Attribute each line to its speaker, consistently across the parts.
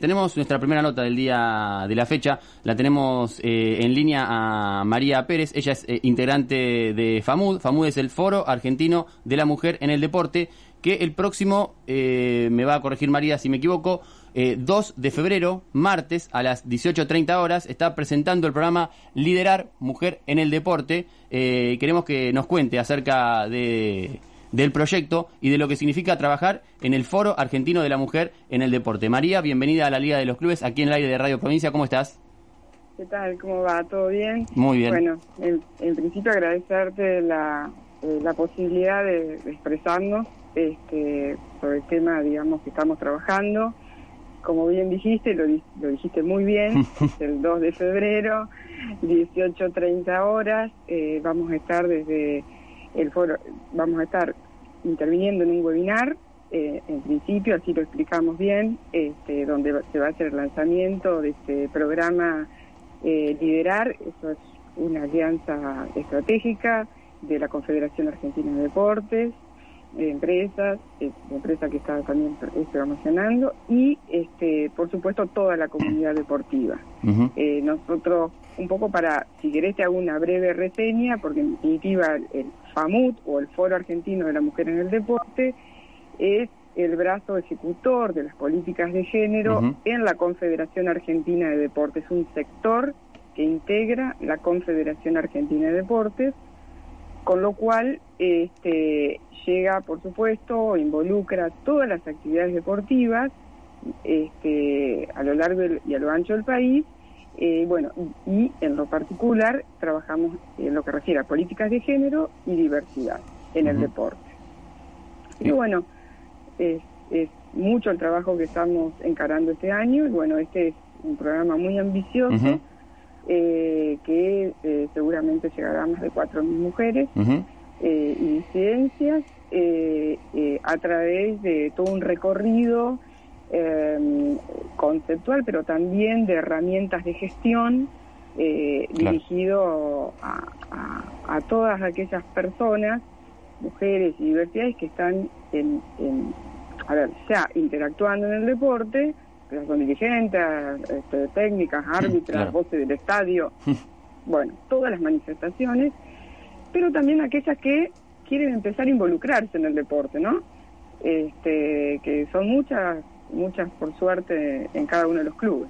Speaker 1: Tenemos nuestra primera nota del día de la fecha, la tenemos eh, en línea a María Pérez, ella es eh, integrante de FAMUD, FAMUD es el Foro Argentino de la Mujer en el Deporte, que el próximo, eh, me va a corregir María si me equivoco, 2 de febrero, martes, a las 18.30 horas, está presentando el programa Liderar Mujer en el Deporte. queremos que nos cuente acerca de del proyecto y de lo que significa trabajar en el Foro Argentino de la Mujer en el Deporte. María, bienvenida a la Liga de los Clubes, aquí en el aire de Radio Provincia, ¿cómo estás?
Speaker 2: ¿Qué tal? ¿Cómo va? ¿Todo bien?
Speaker 1: Muy bien.
Speaker 2: Bueno, en, principio agradecerte la, eh, la posibilidad de, expresarnos este, sobre el tema, digamos, que estamos trabajando. Como bien dijiste, lo, lo dijiste muy bien, el 2 de febrero, 18.30 horas, eh, vamos a estar desde el foro, vamos a estar interviniendo en un webinar, eh, en principio, así lo explicamos bien, este, donde se va a hacer el lanzamiento de este programa eh, Liderar, eso es una alianza estratégica de la Confederación Argentina de Deportes, de empresas, eh, empresa que está también promocionando, y este, por supuesto toda la comunidad deportiva. Eh, nosotros, un poco para, si querés te hago una breve reseña, porque en definitiva el FAMUT o el Foro Argentino de la Mujer en el Deporte es el brazo ejecutor de las políticas de género en la Confederación Argentina de Deportes, un sector que integra la Confederación Argentina de Deportes, con lo cual este, llega, por supuesto, involucra todas las actividades deportivas este, a lo largo y a lo ancho del país eh, bueno, y, en lo particular trabajamos en lo que refiere a políticas de género y diversidad en el deporte. Y bueno, es, mucho el trabajo que estamos encarando este año y bueno, este es un programa muy ambicioso eh, que eh, seguramente llegará a más de 4.000 mujeres y disidencias a través de todo un recorrido eh, conceptual, pero también de herramientas de gestión eh, dirigido a, todas aquellas personas, mujeres y diversidades que están en, a ver, ya interactuando en el deporte, que son dirigentes, este, técnicas, árbitras, voces del estadio, bueno, todas las manifestaciones, pero también aquellas que quieren empezar a involucrarse en el deporte, ¿no? Este, que son muchas muchas por suerte en cada uno de los clubes.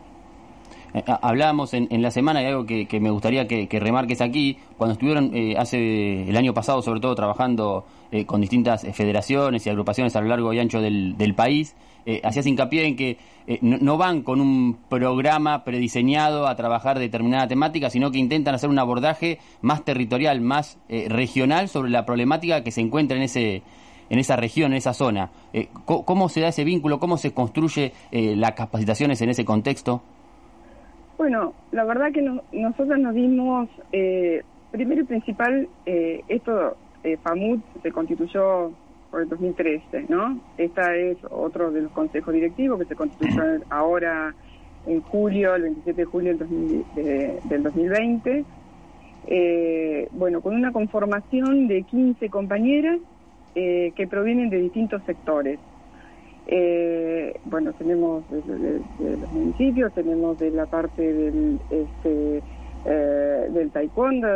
Speaker 1: Eh, hablábamos en, la semana y algo que, me gustaría que, remarques aquí, cuando estuvieron eh, hace el año pasado sobre todo trabajando eh, con distintas federaciones y agrupaciones a lo largo y ancho del, país, hacías hincapié en que no, van con un programa prediseñado a trabajar determinada temática, sino que intentan hacer un abordaje más territorial, más regional sobre la problemática que se encuentra en ese en esa región, en esa zona. Eh, ¿Cómo se da ese vínculo? ¿Cómo se construye eh, las capacitaciones en ese contexto?
Speaker 2: Bueno, la verdad que nosotros nos dimos, eh, primero y principal, esto, FAMUT se constituyó por el 2013, ¿no? Esta es otro de los consejos directivos que se constituyó ahora en julio, el 27 de julio del, del 2020. bueno, con una conformación de 15 compañeras eh, que provienen de distintos sectores. Eh, bueno, tenemos de, los municipios, tenemos de la parte del, este, eh, del taekwondo,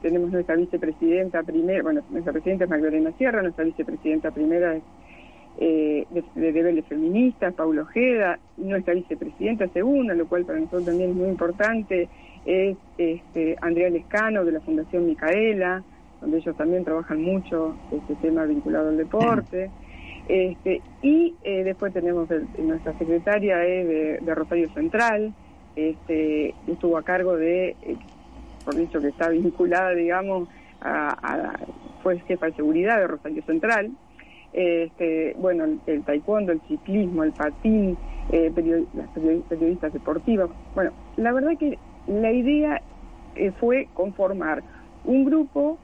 Speaker 2: tenemos nuestra vicepresidenta primera, bueno, nuestra presidenta es Magdalena Sierra, nuestra vicepresidenta primera es de, de deberes feministas, Paulo Ojeda, nuestra vicepresidenta segunda, lo cual para nosotros también es muy importante, es este, Andrea Lescano de la Fundación Micaela, donde ellos también trabajan mucho este tema vinculado al deporte. Este, y eh, después tenemos nuestra secretaria es de, Rosario Central, este, estuvo a cargo de, eh, por dicho que está vinculada, digamos, a, fue jefa de seguridad de Rosario Central. Este, bueno, el, taekwondo, el ciclismo, el patín, eh, las periodistas deportivas. Bueno, la verdad que la idea fue conformar un grupo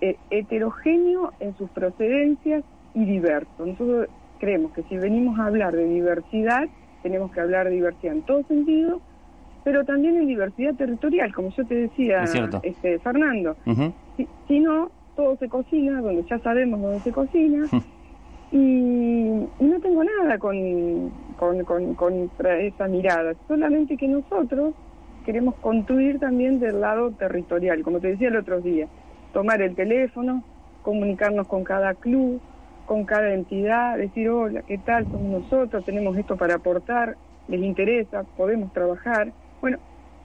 Speaker 2: eh, heterogéneo en sus procedencias y diverso. Nosotros creemos que si venimos a hablar de diversidad, tenemos que hablar de diversidad en todo sentido, pero también en diversidad territorial, como yo te decía, este, Fernando. si, no, todo se cocina, donde ya sabemos dónde se cocina, y, no tengo nada con, con, con, contra esa mirada, solamente que nosotros queremos construir también del lado territorial, como te decía el otro día, tomar el teléfono, comunicarnos con cada club, con cada entidad, decir, hola, ¿qué tal? Somos nosotros, tenemos esto para aportar, les interesa, podemos trabajar. Bueno,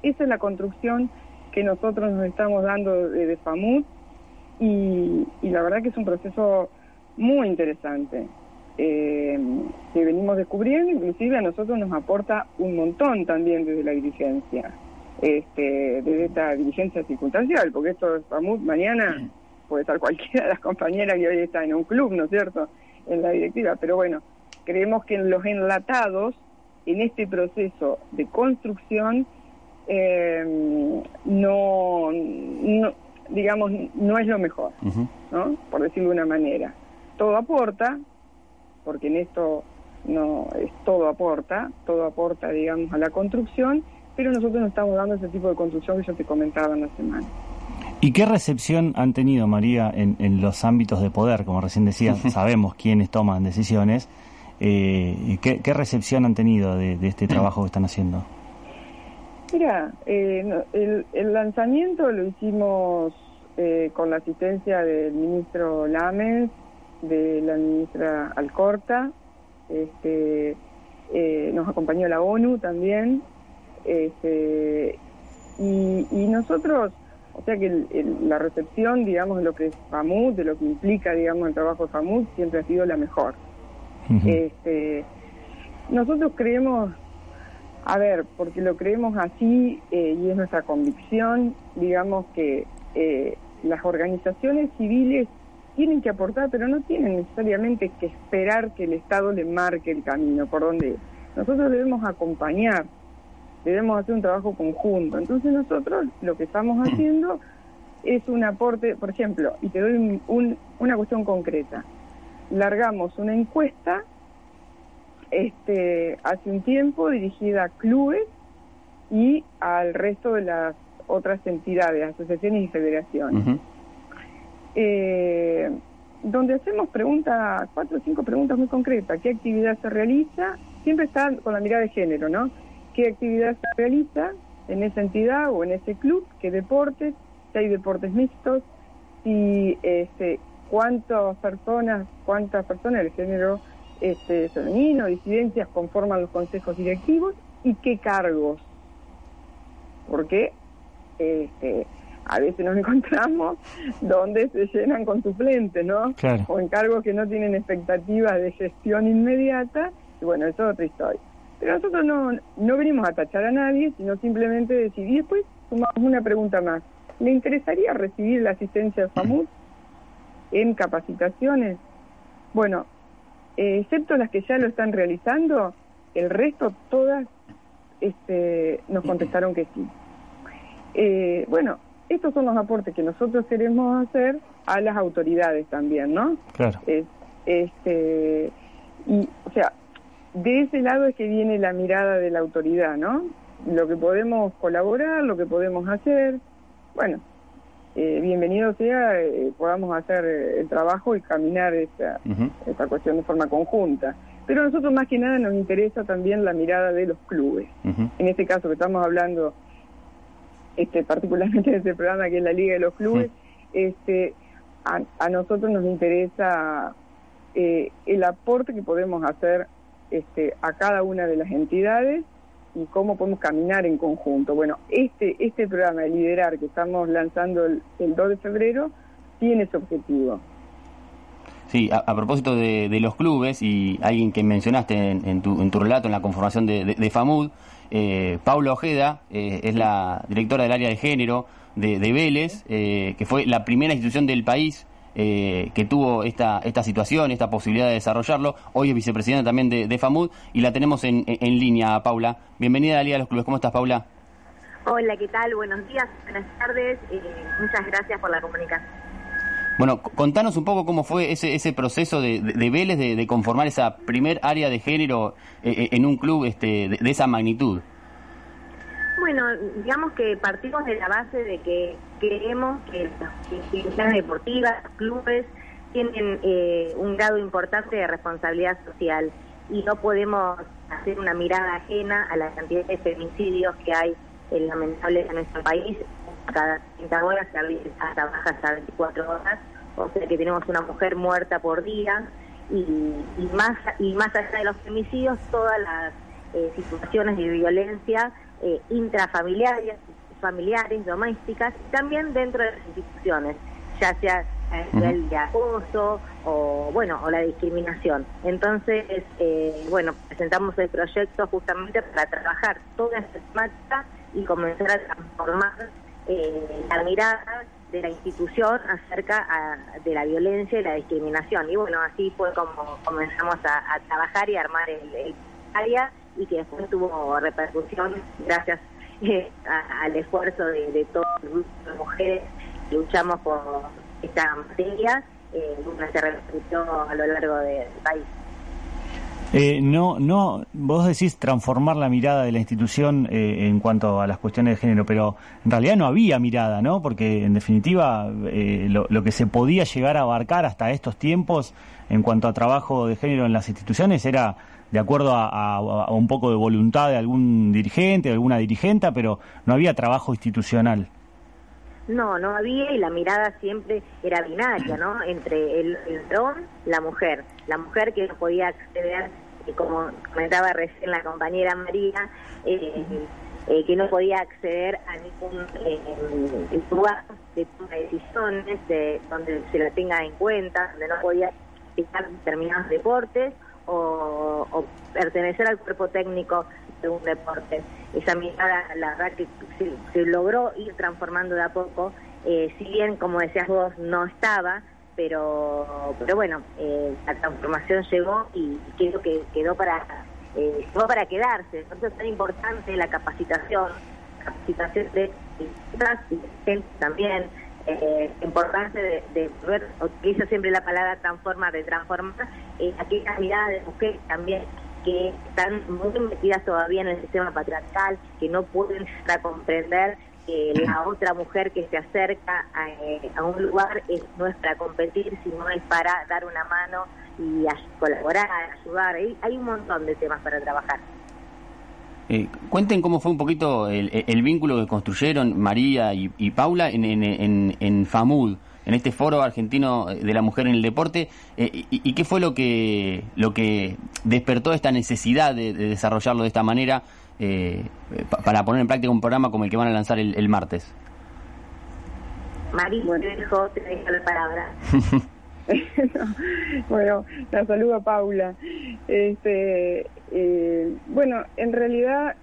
Speaker 2: esa es la construcción que nosotros nos estamos dando de, y, y la verdad que es un proceso muy interesante eh, que venimos descubriendo, inclusive a nosotros nos aporta un montón también desde la dirigencia, este, desde esta dirigencia circunstancial, porque esto es mañana puede estar cualquiera de las compañeras que hoy está en un club, ¿no es cierto?, en la directiva. Pero bueno, creemos que en los enlatados, en este proceso de construcción, eh, no, digamos, no es lo mejor, ¿no? Por decirlo de una manera. Todo aporta, porque en esto no es todo aporta, todo aporta, digamos, a la construcción, pero nosotros no estamos dando ese tipo de construcción que yo te comentaba en la semana.
Speaker 3: ¿Y qué recepción han tenido, María, en, los ámbitos de poder? Como recién decías, sabemos quiénes toman decisiones. Eh, ¿qué, recepción han tenido de, este trabajo que están haciendo?
Speaker 2: Mira, eh, el, lanzamiento lo hicimos eh, con la asistencia del ministro Lames, de la ministra Alcorta, este, nos acompañó la ONU también, este, y, y nosotros o sea que la recepción, digamos, de lo que es FAMUD, de lo que implica, digamos, el trabajo de FAMUD, siempre ha sido la mejor. este, nosotros creemos, a ver, porque lo creemos así eh, y es nuestra convicción, digamos que eh, las organizaciones civiles tienen que aportar, pero no tienen necesariamente que esperar que el Estado le marque el camino por donde nosotros debemos acompañar debemos hacer un trabajo conjunto. Entonces nosotros lo que estamos mm. haciendo es un aporte, por ejemplo, y te doy una cuestión concreta. Largamos una encuesta este, hace un tiempo dirigida a clubes y al resto de las otras entidades, asociaciones y federaciones. Eh, donde hacemos preguntas, cuatro o cinco preguntas muy concretas. ¿Qué actividad se realiza? Siempre está con la mirada de género, ¿no? Qué actividad se realiza en esa entidad o en ese club, qué deportes, si hay deportes mixtos, si este, cuántas personas, cuántas personas del género este, femenino, disidencias conforman los consejos directivos y qué cargos. Porque este, a veces nos encontramos donde se llenan con suplentes, ¿no? O en cargos que no tienen expectativas de gestión inmediata. Y bueno, eso es otra historia. Pero nosotros no, no venimos a tachar a nadie, sino simplemente decir, y después sumamos una pregunta más. ¿Le interesaría recibir la asistencia de FAMUS en capacitaciones? Bueno, eh, excepto las que ya lo están realizando, el resto todas este, nos contestaron que sí. Eh, bueno, estos son los aportes que nosotros queremos hacer a las autoridades también, ¿no?
Speaker 3: Claro.
Speaker 2: este, y, o sea, de ese lado es que viene la mirada de la autoridad, ¿no? Lo que podemos colaborar, lo que podemos hacer, bueno, eh, bienvenido sea, eh, podamos hacer eh, el trabajo y caminar esta, esta cuestión de forma conjunta. Pero a nosotros más que nada nos interesa también la mirada de los clubes. En este caso que estamos hablando, este particularmente de este programa que es la Liga de los Clubes, este a, a nosotros nos interesa el aporte que podemos hacer este, a cada una de las entidades y cómo podemos caminar en conjunto. Bueno, este, este programa de liderar que estamos lanzando el, 2 de febrero tiene ese objetivo.
Speaker 1: Sí, a, propósito de, los clubes y alguien que mencionaste en, tu, en tu, relato en la conformación de, FAMUD, eh, Paula Ojeda eh, es la directora del área de género de, Vélez, eh, que fue la primera institución del país eh, que tuvo esta, esta situación, esta posibilidad de desarrollarlo. Hoy es vicepresidenta también de, FAMUD y la tenemos en, en, línea, Paula. Bienvenida a la Liga de los Clubes. ¿Cómo estás, Paula?
Speaker 4: Hola, ¿qué tal? Buenos días, buenas tardes. Eh, muchas gracias por la comunicación.
Speaker 1: Bueno, contanos un poco cómo fue ese, ese proceso de, de, Vélez de, conformar esa primer área de género eh, en un club este, de esa magnitud.
Speaker 4: Bueno, digamos que partimos de la base de que creemos que las instituciones deportivas, clubes, tienen eh, un grado importante de responsabilidad social y no podemos hacer una mirada ajena a la cantidad de femicidios que hay en lamentables en nuestro país. Cada 30 horas, hasta baja hasta 24 horas, o sea que tenemos una mujer muerta por día y, más y más allá de los femicidios, todas las eh, situaciones de violencia eh, intrafamiliares, familiares, domésticas, y también dentro de las instituciones, ya sea el de acoso o bueno o la discriminación. Entonces, eh, bueno, presentamos el proyecto justamente para trabajar toda esta temática y comenzar a transformar eh, la mirada de la institución acerca de la violencia y la discriminación. Y bueno, así fue como comenzamos a, trabajar y armar el, área y que después tuvo repercusión gracias eh, al esfuerzo de, de todo el grupo de mujeres que luchamos por esta materia, eh, se repercutió a lo largo del país.
Speaker 3: Eh, no, no, vos decís transformar la mirada de la institución eh, en cuanto a las cuestiones de género, pero en realidad no había mirada, ¿no? Porque en definitiva eh, lo, que se podía llegar a abarcar hasta estos tiempos en cuanto a trabajo de género en las instituciones era de acuerdo a, un poco de voluntad de algún dirigente, de alguna dirigenta, pero no había trabajo institucional.
Speaker 4: No, no había y la mirada siempre era binaria, ¿no? Entre el, el la mujer. La mujer que no podía acceder, eh, como comentaba recién la compañera María, eh, eh, que no podía acceder a ningún lugar de toma de decisiones, de, donde se la tenga en cuenta, donde no podía estar determinados deportes o, o pertenecer al cuerpo técnico de un deporte esa mirada, la verdad que se, logró ir transformando de a poco, eh, si bien, como decías vos, no estaba, pero, pero bueno, eh, la transformación llegó y creo que quedó para, eh, quedó para quedarse. Eso es tan importante la capacitación, capacitación de gente también, eh, importante de, de ver, utilizo siempre la palabra transformar, de transformar eh, aquella mirada de mujeres también que están muy metidas todavía en el sistema patriarcal, que no pueden comprender que la otra mujer que se acerca eh, a, un lugar es, no es para competir, sino es para dar una mano y colaborar, ayudar. Hay, hay un montón de temas para trabajar.
Speaker 1: Eh, cuenten cómo fue un poquito el, vínculo que construyeron María y, Paula en, en, en FAMUD en este foro argentino de la mujer en el deporte eh, y, qué fue lo que lo que despertó esta necesidad de, desarrollarlo de esta manera eh, para poner en práctica un programa como el que van a lanzar el, martes.
Speaker 4: María, te dejo, te dejo la palabra.
Speaker 2: bueno, la saludo a Paula. Este, eh, bueno, en realidad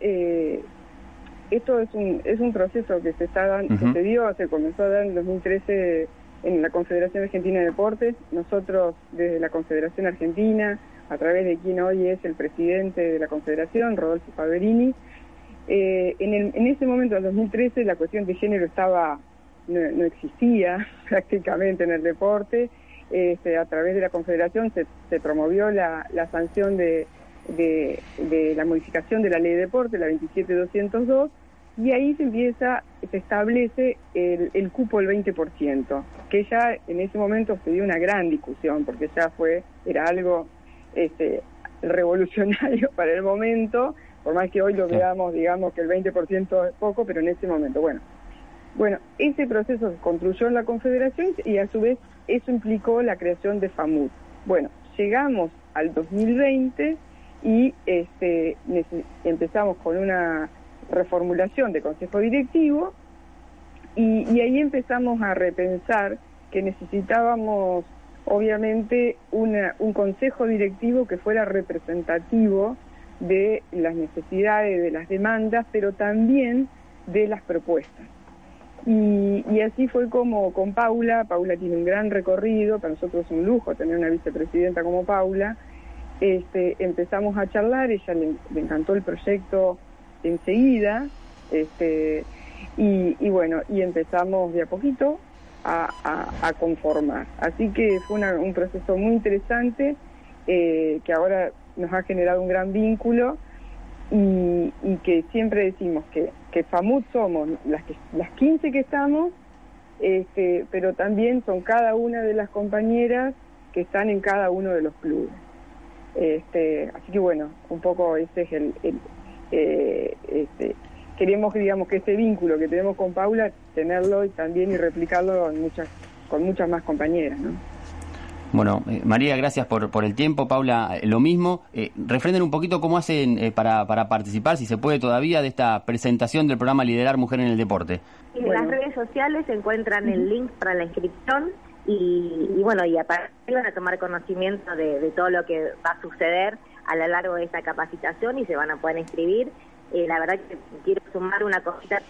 Speaker 2: esto es un es un proceso que se está dando, se dio, se comenzó a dar en 2013 en la Confederación Argentina de Deportes. Nosotros desde la Confederación Argentina, a través de quien hoy es el presidente de la Confederación, Rodolfo Faberini, eh, en, en ese momento, en 2013, la cuestión de género estaba no, existía prácticamente en el deporte. Este, a través de la Confederación se, se promovió la, la sanción de, de, de, la modificación de la ley de deporte, la 27202, y ahí se empieza, se establece el, el cupo del 20%, que ya en ese momento se dio una gran discusión, porque ya fue, era algo este, revolucionario para el momento, por más que hoy lo veamos, digamos que el 20% es poco, pero en ese momento, bueno. Bueno, ese proceso se construyó en la Confederación y a su vez eso implicó la creación de FAMUD. Bueno, llegamos al 2020 y este, empezamos con una reformulación de consejo directivo y, ahí empezamos a repensar que necesitábamos obviamente un consejo directivo que fuera representativo de las necesidades, de las demandas, pero también de las propuestas. Y, y, así fue como con Paula, Paula tiene un gran recorrido, para nosotros es un lujo tener una vicepresidenta como Paula, este, empezamos a charlar, ella le encantó el proyecto enseguida, este, y, bueno, y empezamos de a poquito a, conformar. Así que fue un proceso muy interesante eh, que ahora nos ha generado un gran vínculo y, que siempre decimos que, que FAMUT somos las, que, las 15 que estamos, este, pero también son cada una de las compañeras que están en cada uno de los clubes. Este, así que bueno, un poco ese es el, eh, este, queremos digamos que ese vínculo que tenemos con Paula tenerlo y también y replicarlo en muchas con muchas más compañeras, ¿no?
Speaker 1: Bueno, eh, María, gracias por, por el tiempo. Paula, eh, lo mismo. Eh, refrenden un poquito cómo hacen eh, para, para participar, si se puede todavía, de esta presentación del programa Liderar Mujer en el Deporte.
Speaker 4: En las redes sociales se encuentran el link para la inscripción y, y bueno, y a partir van a tomar conocimiento de, de, todo lo que va a suceder a lo largo de esta capacitación y se van a poder inscribir. Eh, la verdad que quiero sumar una cosita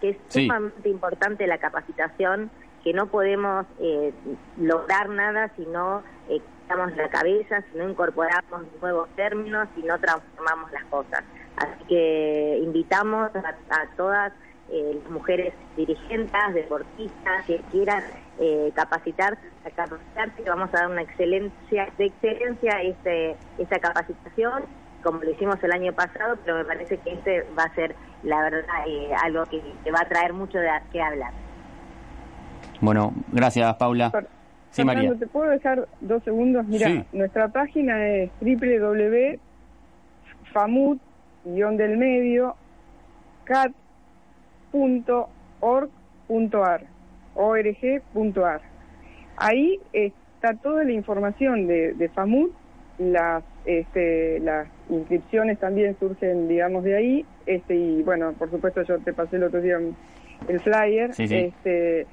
Speaker 4: que es
Speaker 1: Sí.
Speaker 4: sumamente importante la capacitación que no podemos eh, lograr nada si no eh, quitamos la cabeza, si no incorporamos nuevos términos, si no transformamos las cosas. Así que invitamos a, a todas eh, las mujeres dirigentes, deportistas, que quieran eh, capacitarse, a capacitarse, que vamos a dar una excelencia, de excelencia este, esta capacitación, como lo hicimos el año pasado, pero me parece que este va a ser, la verdad, eh, algo que, que va a traer mucho de qué hablar.
Speaker 1: Bueno, gracias, Paula. Sí,
Speaker 2: Fernando,
Speaker 1: María.
Speaker 2: ¿te puedo dejar dos segundos? Mira,
Speaker 1: Sí.
Speaker 2: nuestra página es www.famut, guion del medio, cat.org.ar, org.ar. Ahí está toda la información de, de FAMUT, las, este, las inscripciones también surgen, digamos, de ahí, este, y bueno, por supuesto yo te pasé el otro día el flyer,
Speaker 1: Sí, sí.
Speaker 2: este,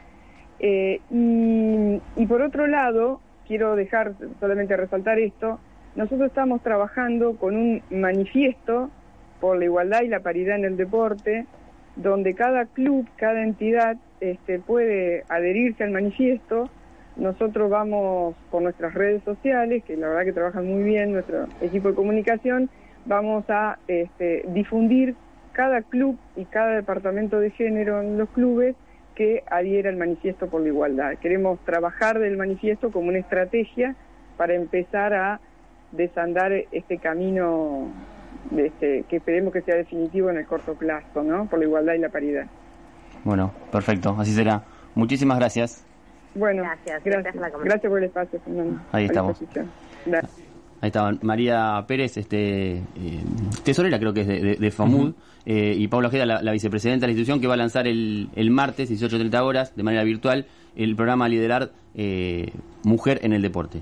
Speaker 2: eh, y, y por otro lado, quiero dejar solamente resaltar esto, nosotros estamos trabajando con un manifiesto por la igualdad y la paridad en el deporte, donde cada club, cada entidad este, puede adherirse al manifiesto. Nosotros vamos por nuestras redes sociales, que la verdad que trabajan muy bien nuestro equipo de comunicación, vamos a este, difundir cada club y cada departamento de género en los clubes que adhiera al manifiesto por la igualdad. Queremos trabajar del manifiesto como una estrategia para empezar a desandar este camino este, que esperemos que sea definitivo en el corto plazo. Por la igualdad y la paridad.
Speaker 1: Bueno, perfecto, así será. Muchísimas gracias.
Speaker 2: Bueno,
Speaker 4: Gracias,
Speaker 2: gracias,
Speaker 4: gracias por la conversación.
Speaker 2: gracias por el espacio, Fernando.
Speaker 1: Ahí estamos. Ahí estaba María Pérez, este, eh, tesorera creo que es de, de- de FAMUD, eh, y Paula Ojeda, la, la vicepresidenta de la institución, que va a lanzar el, el martes, 18.30 horas, de manera virtual, el programa Liderar eh, Mujer en el Deporte.